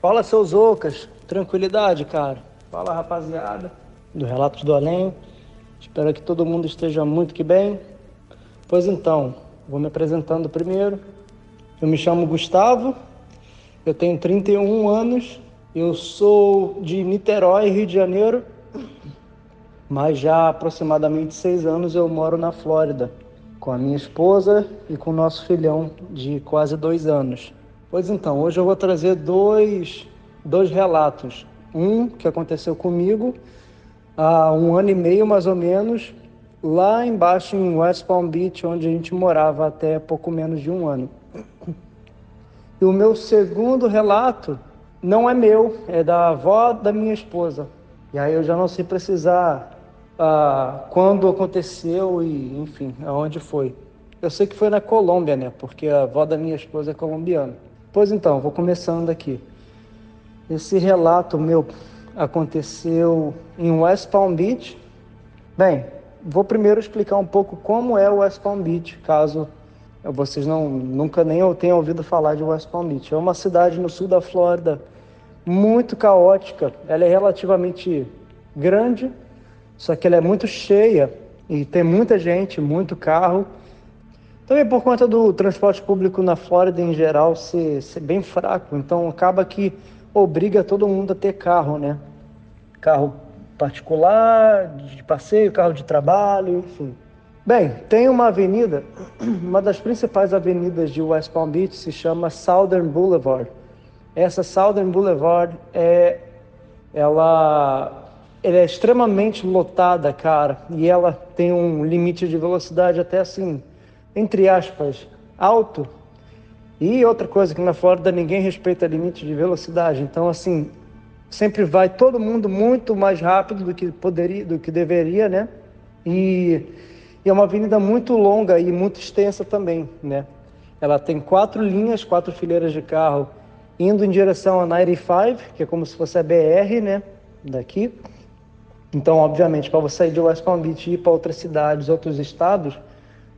Fala, seus ocas. Tranquilidade, cara. Fala, rapaziada. Do Relatos do Além. Espero que todo mundo esteja muito que bem. Pois então, vou me apresentando primeiro. Eu me chamo Gustavo. Eu tenho 31 anos. Eu sou de Niterói, Rio de Janeiro. Mas já há aproximadamente seis anos eu moro na Flórida com a minha esposa e com o nosso filhão de quase dois anos. Pois então, hoje eu vou trazer dois, dois relatos. Um que aconteceu comigo há um ano e meio mais ou menos, lá embaixo em West Palm Beach, onde a gente morava até pouco menos de um ano. E o meu segundo relato não é meu, é da avó da minha esposa. E aí eu já não sei precisar ah, quando aconteceu e, enfim, aonde foi. Eu sei que foi na Colômbia, né? Porque a avó da minha esposa é colombiana. Pois então, vou começando aqui. Esse relato meu aconteceu em West Palm Beach. Bem, vou primeiro explicar um pouco como é West Palm Beach, caso vocês não nunca nem tenham ouvido falar de West Palm Beach. É uma cidade no sul da Flórida muito caótica. Ela é relativamente grande, só que ela é muito cheia e tem muita gente, muito carro. Também por conta do transporte público na Flórida em geral ser, ser bem fraco, então acaba que obriga todo mundo a ter carro, né? Carro particular, de passeio, carro de trabalho, enfim. Bem, tem uma avenida, uma das principais avenidas de West Palm Beach se chama Southern Boulevard. Essa Southern Boulevard é ela, ela é extremamente lotada, cara, e ela tem um limite de velocidade até assim entre aspas, alto. E outra coisa que na Flórida ninguém respeita limite de velocidade. Então, assim, sempre vai todo mundo muito mais rápido do que poderia, do que deveria, né? E, e é uma avenida muito longa e muito extensa também, né? Ela tem quatro linhas, quatro fileiras de carro indo em direção a 95, que é como se fosse a BR, né? Daqui. Então, obviamente, para você sair de West Palm Beach e ir para outras cidades, outros estados,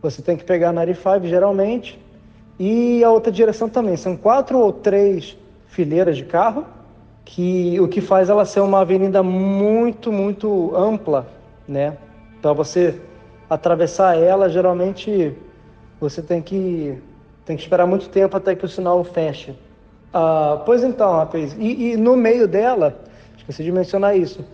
você tem que pegar a 95 geralmente e a outra direção também. São quatro ou três fileiras de carro, que o que faz ela ser uma avenida muito, muito ampla, né? Para você atravessar ela, geralmente você tem que tem que esperar muito tempo até que o sinal feche. Ah, pois então, rapaz, e, e no meio dela, esqueci de mencionar isso,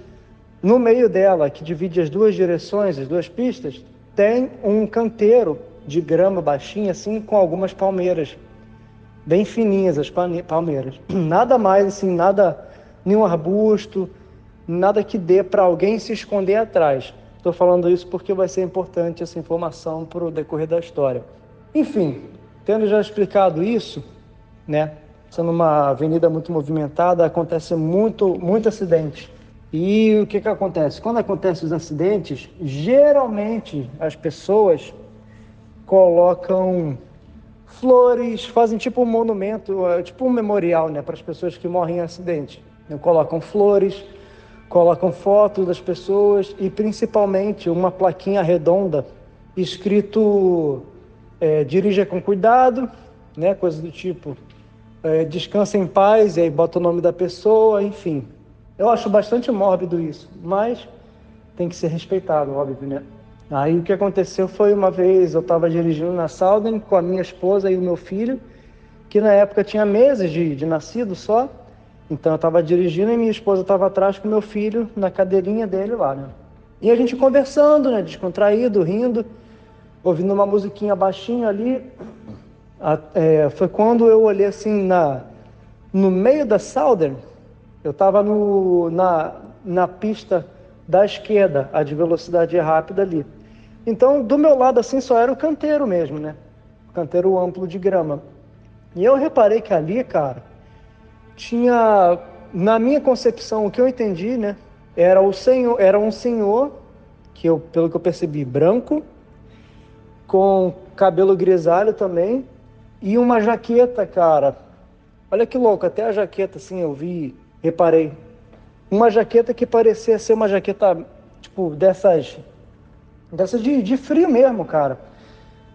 no meio dela, que divide as duas direções, as duas pistas, tem um canteiro de grama baixinha, assim, com algumas palmeiras, bem fininhas as palmeiras. Nada mais, assim, nada, nenhum arbusto, nada que dê para alguém se esconder atrás. Estou falando isso porque vai ser importante essa informação para o decorrer da história. Enfim, tendo já explicado isso, né? Sendo uma avenida muito movimentada, acontece muito, muito acidente. E o que, que acontece? Quando acontecem os acidentes, geralmente as pessoas colocam flores, fazem tipo um monumento, é, tipo um memorial né, para as pessoas que morrem em acidente. Colocam flores, colocam fotos das pessoas e principalmente uma plaquinha redonda escrito é, dirija com cuidado, né, coisa do tipo é, descansa em paz e aí bota o nome da pessoa, enfim. Eu acho bastante mórbido isso, mas tem que ser respeitado, óbvio, né? Aí o que aconteceu foi uma vez eu estava dirigindo na Southern com a minha esposa e o meu filho, que na época tinha meses de, de nascido só. Então eu estava dirigindo e minha esposa estava atrás com meu filho na cadeirinha dele lá, né? E a gente conversando, né? Descontraído, rindo, ouvindo uma musiquinha baixinho ali. É, foi quando eu olhei assim na, no meio da Southern, eu estava na, na pista da esquerda, a de velocidade rápida ali. Então, do meu lado assim só era o canteiro mesmo, né? Canteiro amplo de grama. E eu reparei que ali, cara, tinha, na minha concepção, o que eu entendi, né? Era o senhor, era um senhor que eu, pelo que eu percebi, branco, com cabelo grisalho também e uma jaqueta, cara. Olha que louco, até a jaqueta assim eu vi, reparei. Uma jaqueta que parecia ser uma jaqueta tipo dessas Dessa de, de frio mesmo, cara.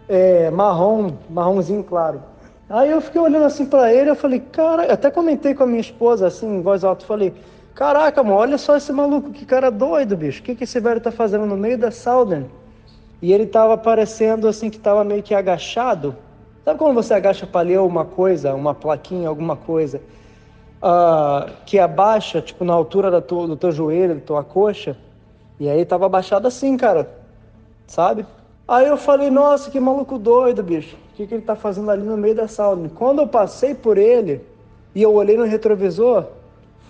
É, marrom, marronzinho claro. Aí eu fiquei olhando assim para ele, eu falei, cara, eu até comentei com a minha esposa assim, em voz alta, falei, caraca, mano, olha só esse maluco, que cara doido, bicho. O que, que esse velho tá fazendo no meio da Southern? E ele tava parecendo assim que tava meio que agachado. Sabe quando você agacha para ler uma coisa, uma plaquinha, alguma coisa, uh, que abaixa, tipo, na altura do, do teu joelho, da tua coxa? E aí tava abaixado assim, cara, sabe? Aí eu falei, nossa, que maluco doido, bicho. O que, que ele tá fazendo ali no meio da sala? Quando eu passei por ele e eu olhei no retrovisor,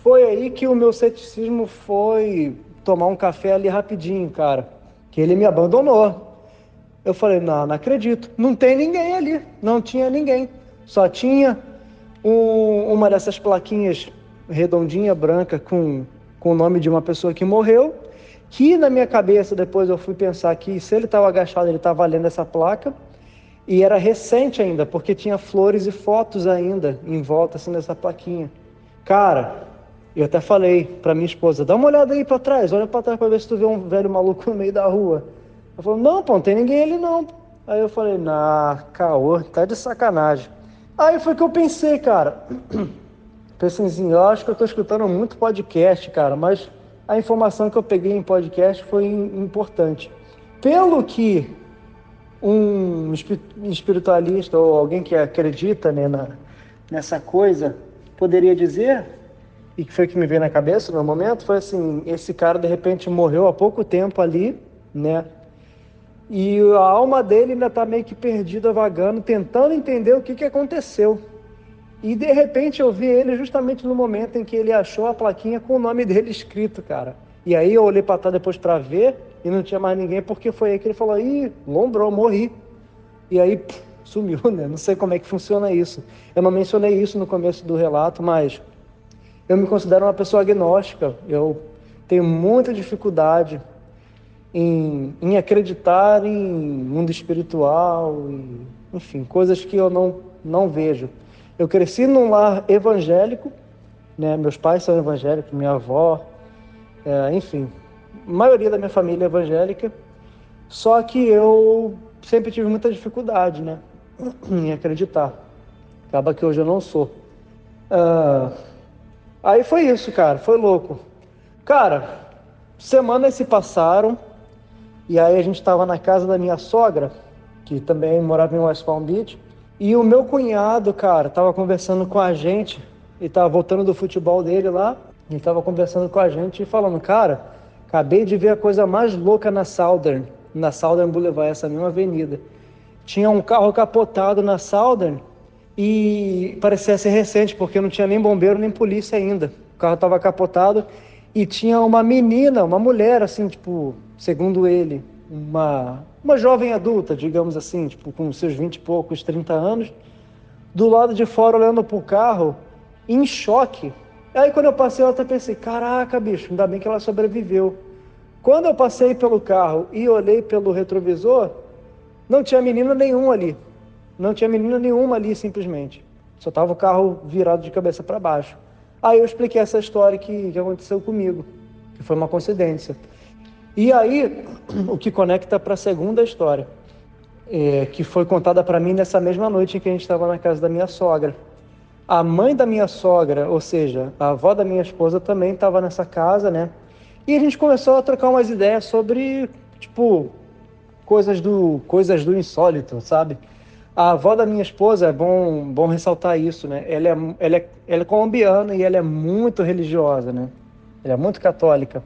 foi aí que o meu ceticismo foi tomar um café ali rapidinho, cara. Que ele me abandonou. Eu falei, não, não acredito. Não tem ninguém ali. Não tinha ninguém. Só tinha um, uma dessas plaquinhas redondinha, branca, com, com o nome de uma pessoa que morreu que na minha cabeça depois eu fui pensar que se ele estava agachado, ele estava lendo essa placa. E era recente ainda, porque tinha flores e fotos ainda em volta assim dessa plaquinha. Cara, eu até falei para minha esposa, dá uma olhada aí para trás, olha para trás para ver se tu vê um velho maluco no meio da rua. Ela falou, não, pô, não tem ninguém ali não. Aí eu falei, nah, caô, tá de sacanagem. Aí foi que eu pensei, cara. Pensei assim, eu acho que eu tô escutando muito podcast, cara, mas a informação que eu peguei em podcast foi importante. Pelo que um espiritualista ou alguém que acredita né, na, nessa coisa poderia dizer, e que foi que me veio na cabeça no momento, foi assim: esse cara de repente morreu há pouco tempo ali, né? E a alma dele ainda está meio que perdida, vagando, tentando entender o que, que aconteceu. E de repente eu vi ele justamente no momento em que ele achou a plaquinha com o nome dele escrito, cara. E aí eu olhei para trás depois para ver e não tinha mais ninguém, porque foi aí que ele falou: ih, lombrou, morri. E aí pff, sumiu, né? Não sei como é que funciona isso. Eu não mencionei isso no começo do relato, mas eu me considero uma pessoa agnóstica. Eu tenho muita dificuldade em, em acreditar em mundo espiritual, e, enfim, coisas que eu não, não vejo. Eu cresci num lar evangélico, né? Meus pais são evangélicos, minha avó, é, enfim, a maioria da minha família é evangélica. Só que eu sempre tive muita dificuldade, né, em acreditar. Acaba que hoje eu não sou. Ah, aí foi isso, cara, foi louco. Cara, semanas se passaram e aí a gente estava na casa da minha sogra, que também morava em West Palm Beach. E o meu cunhado, cara, tava conversando com a gente, e tava voltando do futebol dele lá, ele tava conversando com a gente e falando, cara, acabei de ver a coisa mais louca na Southern, na Southern Boulevard, essa mesma avenida. Tinha um carro capotado na Southern e parecia ser recente, porque não tinha nem bombeiro nem polícia ainda. O carro estava capotado e tinha uma menina, uma mulher, assim, tipo, segundo ele, uma, uma jovem adulta, digamos assim, tipo, com seus 20 e poucos, 30 anos, do lado de fora olhando para o carro, em choque. Aí quando eu passei, eu até pensei, caraca, bicho, ainda bem que ela sobreviveu. Quando eu passei pelo carro e olhei pelo retrovisor, não tinha menina nenhuma ali. Não tinha menina nenhuma ali, simplesmente. Só estava o carro virado de cabeça para baixo. Aí eu expliquei essa história que, que aconteceu comigo, que foi uma coincidência. E aí, o que conecta para a segunda história, é, que foi contada para mim nessa mesma noite em que a gente estava na casa da minha sogra. A mãe da minha sogra, ou seja, a avó da minha esposa, também estava nessa casa, né? E a gente começou a trocar umas ideias sobre, tipo, coisas do, coisas do insólito, sabe? A avó da minha esposa, é bom, bom ressaltar isso, né? Ela é, ela, é, ela é colombiana e ela é muito religiosa, né? Ela é muito católica.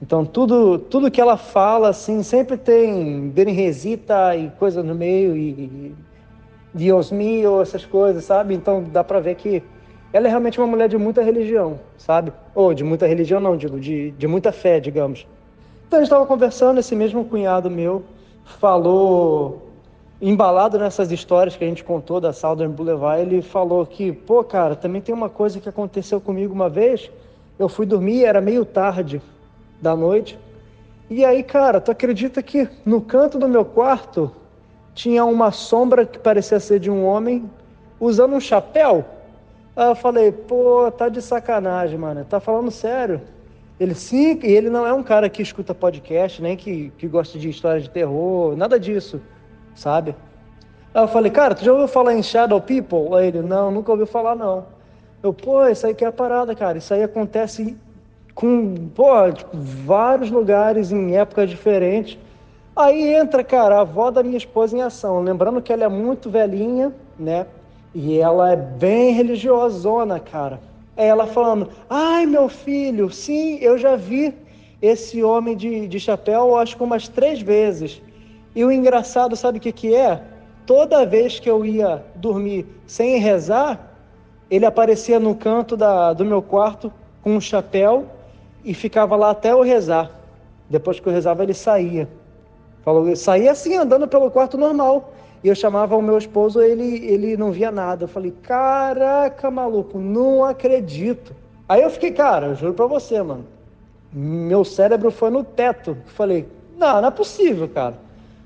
Então, tudo, tudo que ela fala, assim, sempre tem Berenresita e coisa no meio, e, e Dios mío, essas coisas, sabe? Então, dá pra ver que ela é realmente uma mulher de muita religião, sabe? Ou de muita religião, não, digo, de, de muita fé, digamos. Então, a gente estava conversando, esse mesmo cunhado meu falou, embalado nessas histórias que a gente contou da Southern Boulevard, ele falou que, pô, cara, também tem uma coisa que aconteceu comigo uma vez. Eu fui dormir, era meio tarde da noite. E aí, cara, tu acredita que no canto do meu quarto tinha uma sombra que parecia ser de um homem usando um chapéu? Aí eu falei, pô, tá de sacanagem, mano. Tá falando sério? Ele sim, e ele não é um cara que escuta podcast, nem que, que gosta de histórias de terror, nada disso, sabe? Aí eu falei, cara, tu já ouviu falar em Shadow People? Aí ele, não, nunca ouviu falar, não. Eu, pô, isso aí que é a parada, cara. Isso aí acontece com, pô, tipo, vários lugares em épocas diferentes. Aí entra, cara, a avó da minha esposa em ação. Lembrando que ela é muito velhinha, né? E ela é bem religiosona, cara. É ela falando: Ai, meu filho, sim, eu já vi esse homem de, de chapéu, acho que umas três vezes. E o engraçado, sabe o que, que é? Toda vez que eu ia dormir sem rezar, ele aparecia no canto da, do meu quarto com um chapéu e ficava lá até eu rezar. Depois que eu rezava, ele saía. Falou, saía assim, andando pelo quarto normal. E eu chamava o meu esposo, ele, ele não via nada. Eu falei, caraca, maluco, não acredito. Aí eu fiquei, cara, eu juro pra você, mano. Meu cérebro foi no teto. Eu falei, não, não é possível, cara.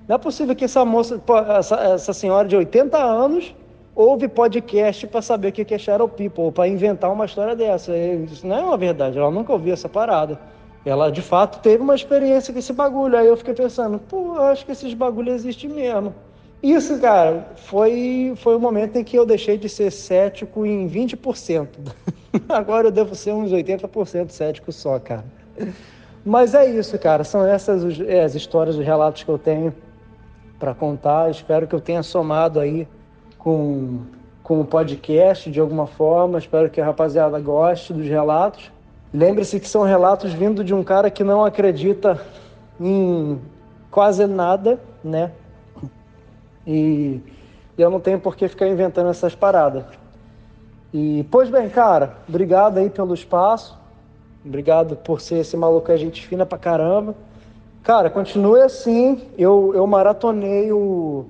Não é possível que essa moça, essa, essa senhora de 80 anos, ouve podcast para saber o que é Shadow People, para inventar uma história dessa. Isso não é uma verdade, ela nunca ouviu essa parada. Ela de fato teve uma experiência com esse bagulho. Aí eu fiquei pensando, pô, acho que esses bagulhos existem mesmo. Isso, cara, foi, foi o momento em que eu deixei de ser cético em 20%. Agora eu devo ser uns 80% cético só, cara. Mas é isso, cara. São essas as histórias, os relatos que eu tenho para contar. Espero que eu tenha somado aí com, com o podcast de alguma forma. Espero que a rapaziada goste dos relatos. Lembre-se que são relatos vindo de um cara que não acredita em quase nada, né? E, eu não tenho por que ficar inventando essas paradas. E, pois bem, cara, obrigado aí pelo espaço. Obrigado por ser esse maluco a gente fina pra caramba. Cara, continue assim. Eu, eu maratonei o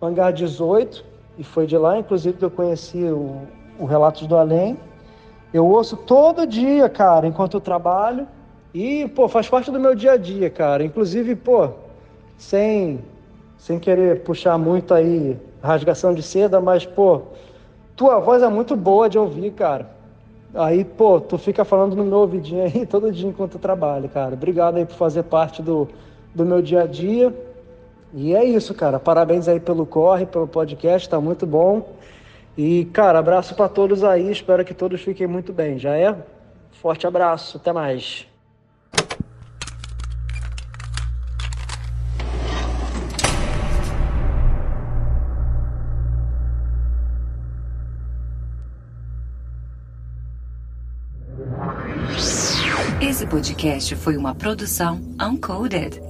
Hangar 18 e foi de lá, inclusive, que eu conheci o, o Relatos do Além. Eu ouço todo dia, cara, enquanto eu trabalho. E, pô, faz parte do meu dia a dia, cara. Inclusive, pô, sem sem querer puxar muito aí rasgação de seda, mas, pô, tua voz é muito boa de ouvir, cara. Aí, pô, tu fica falando no meu ouvidinho aí todo dia enquanto eu trabalho, cara. Obrigado aí por fazer parte do, do meu dia a dia. E é isso, cara. Parabéns aí pelo corre, pelo podcast, tá muito bom. E, cara, abraço para todos aí. Espero que todos fiquem muito bem. Já é? Forte abraço. Até mais. Esse podcast foi uma produção Uncoded.